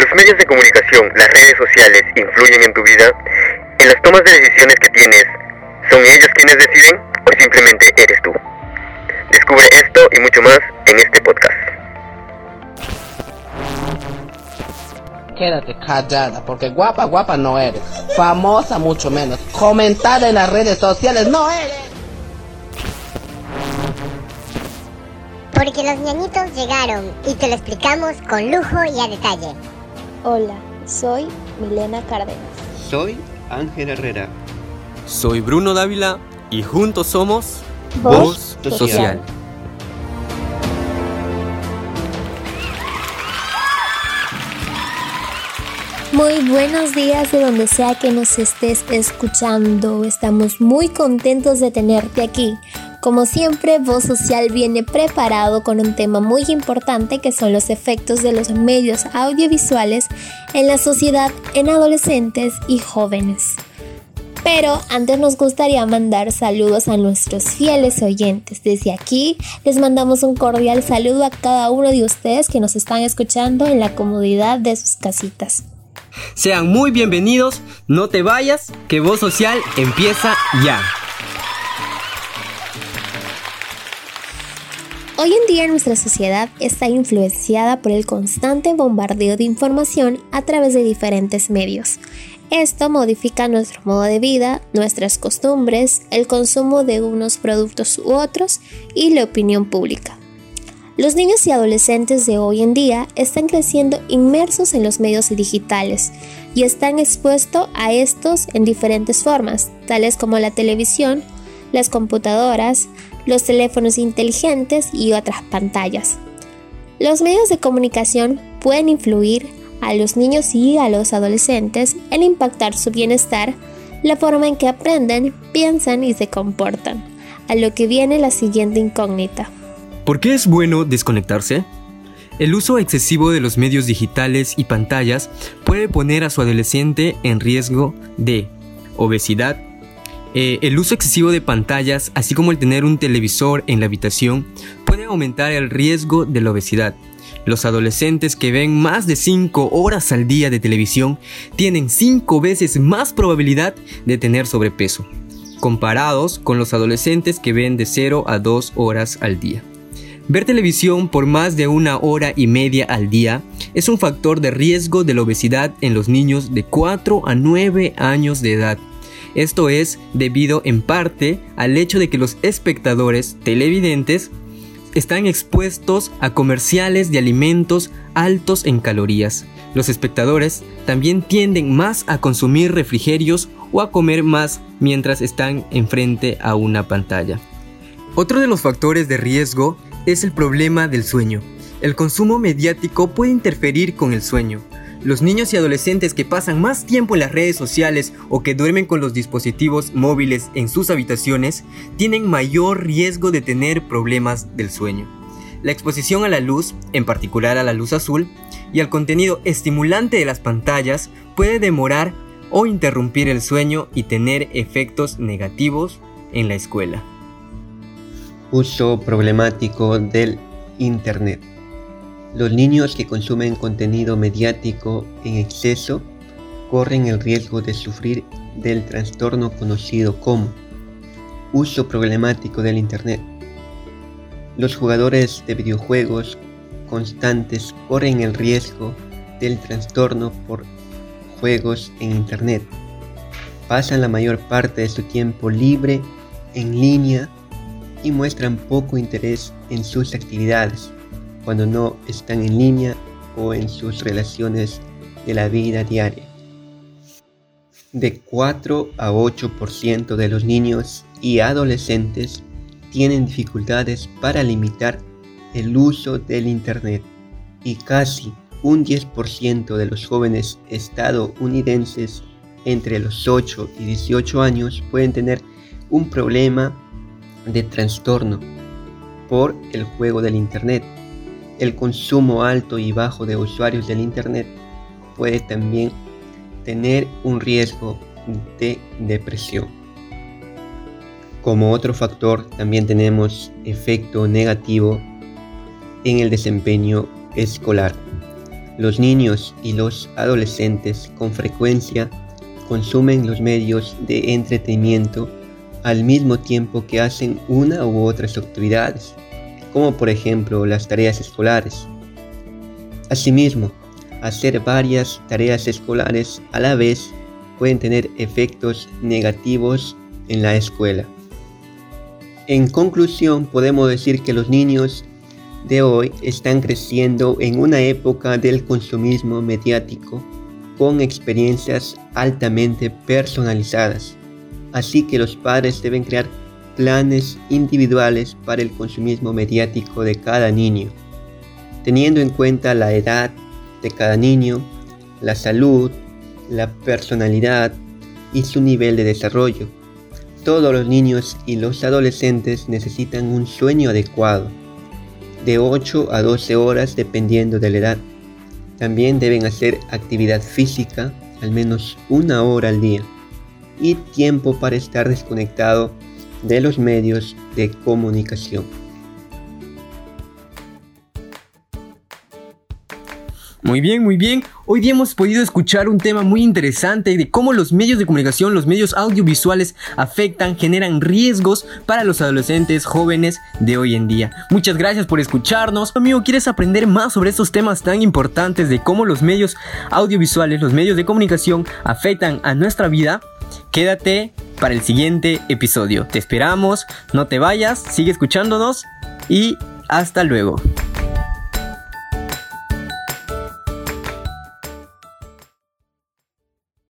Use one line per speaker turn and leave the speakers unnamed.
¿Los medios de comunicación, las redes sociales influyen en tu vida? ¿En las tomas de decisiones que tienes, son ellos quienes deciden o simplemente eres tú? Descubre esto y mucho más en este podcast.
Quédate callada, porque guapa, guapa no eres. Famosa mucho menos. Comentada en las redes sociales no eres.
Porque los ñañitos llegaron y te lo explicamos con lujo y a detalle.
Hola, soy Milena Cárdenas.
Soy Ángel Herrera.
Soy Bruno Dávila y juntos somos
Voz
Voz
Social.
Social.
Muy buenos días de donde sea que nos estés escuchando. Estamos muy contentos de tenerte aquí. Como siempre, Voz Social viene preparado con un tema muy importante que son los efectos de los medios audiovisuales en la sociedad en adolescentes y jóvenes. Pero antes nos gustaría mandar saludos a nuestros fieles oyentes. Desde aquí les mandamos un cordial saludo a cada uno de ustedes que nos están escuchando en la comodidad de sus casitas.
Sean muy bienvenidos, no te vayas, que Voz Social empieza ya.
Hoy en día nuestra sociedad está influenciada por el constante bombardeo de información a través de diferentes medios. Esto modifica nuestro modo de vida, nuestras costumbres, el consumo de unos productos u otros y la opinión pública. Los niños y adolescentes de hoy en día están creciendo inmersos en los medios digitales y están expuestos a estos en diferentes formas, tales como la televisión, las computadoras, los teléfonos inteligentes y otras pantallas. Los medios de comunicación pueden influir a los niños y a los adolescentes en impactar su bienestar, la forma en que aprenden, piensan y se comportan. A lo que viene la siguiente incógnita.
¿Por qué es bueno desconectarse? El uso excesivo de los medios digitales y pantallas puede poner a su adolescente en riesgo de obesidad. Eh, el uso excesivo de pantallas, así como el tener un televisor en la habitación, puede aumentar el riesgo de la obesidad. Los adolescentes que ven más de 5 horas al día de televisión tienen 5 veces más probabilidad de tener sobrepeso, comparados con los adolescentes que ven de 0 a 2 horas al día. Ver televisión por más de una hora y media al día es un factor de riesgo de la obesidad en los niños de 4 a 9 años de edad. Esto es debido en parte al hecho de que los espectadores televidentes están expuestos a comerciales de alimentos altos en calorías. Los espectadores también tienden más a consumir refrigerios o a comer más mientras están enfrente a una pantalla. Otro de los factores de riesgo es el problema del sueño. El consumo mediático puede interferir con el sueño. Los niños y adolescentes que pasan más tiempo en las redes sociales o que duermen con los dispositivos móviles en sus habitaciones tienen mayor riesgo de tener problemas del sueño. La exposición a la luz, en particular a la luz azul, y al contenido estimulante de las pantallas puede demorar o interrumpir el sueño y tener efectos negativos en la escuela.
Uso problemático del Internet. Los niños que consumen contenido mediático en exceso corren el riesgo de sufrir del trastorno conocido como uso problemático del Internet. Los jugadores de videojuegos constantes corren el riesgo del trastorno por juegos en Internet. Pasan la mayor parte de su tiempo libre en línea y muestran poco interés en sus actividades cuando no están en línea o en sus relaciones de la vida diaria. De 4 a 8% de los niños y adolescentes tienen dificultades para limitar el uso del Internet y casi un 10% de los jóvenes estadounidenses entre los 8 y 18 años pueden tener un problema de trastorno por el juego del Internet. El consumo alto y bajo de usuarios del Internet puede también tener un riesgo de depresión. Como otro factor también tenemos efecto negativo en el desempeño escolar. Los niños y los adolescentes con frecuencia consumen los medios de entretenimiento al mismo tiempo que hacen una u otras actividades, como por ejemplo las tareas escolares. Asimismo, hacer varias tareas escolares a la vez pueden tener efectos negativos en la escuela. En conclusión, podemos decir que los niños de hoy están creciendo en una época del consumismo mediático con experiencias altamente personalizadas. Así que los padres deben crear planes individuales para el consumismo mediático de cada niño, teniendo en cuenta la edad de cada niño, la salud, la personalidad y su nivel de desarrollo. Todos los niños y los adolescentes necesitan un sueño adecuado de 8 a 12 horas dependiendo de la edad. También deben hacer actividad física al menos una hora al día y tiempo para estar desconectado de los medios de comunicación.
Muy bien, muy bien. Hoy día hemos podido escuchar un tema muy interesante de cómo los medios de comunicación, los medios audiovisuales afectan, generan riesgos para los adolescentes jóvenes de hoy en día. Muchas gracias por escucharnos. Amigo, ¿quieres aprender más sobre estos temas tan importantes de cómo los medios audiovisuales, los medios de comunicación afectan a nuestra vida? Quédate para el siguiente episodio. Te esperamos, no te vayas, sigue escuchándonos y hasta luego.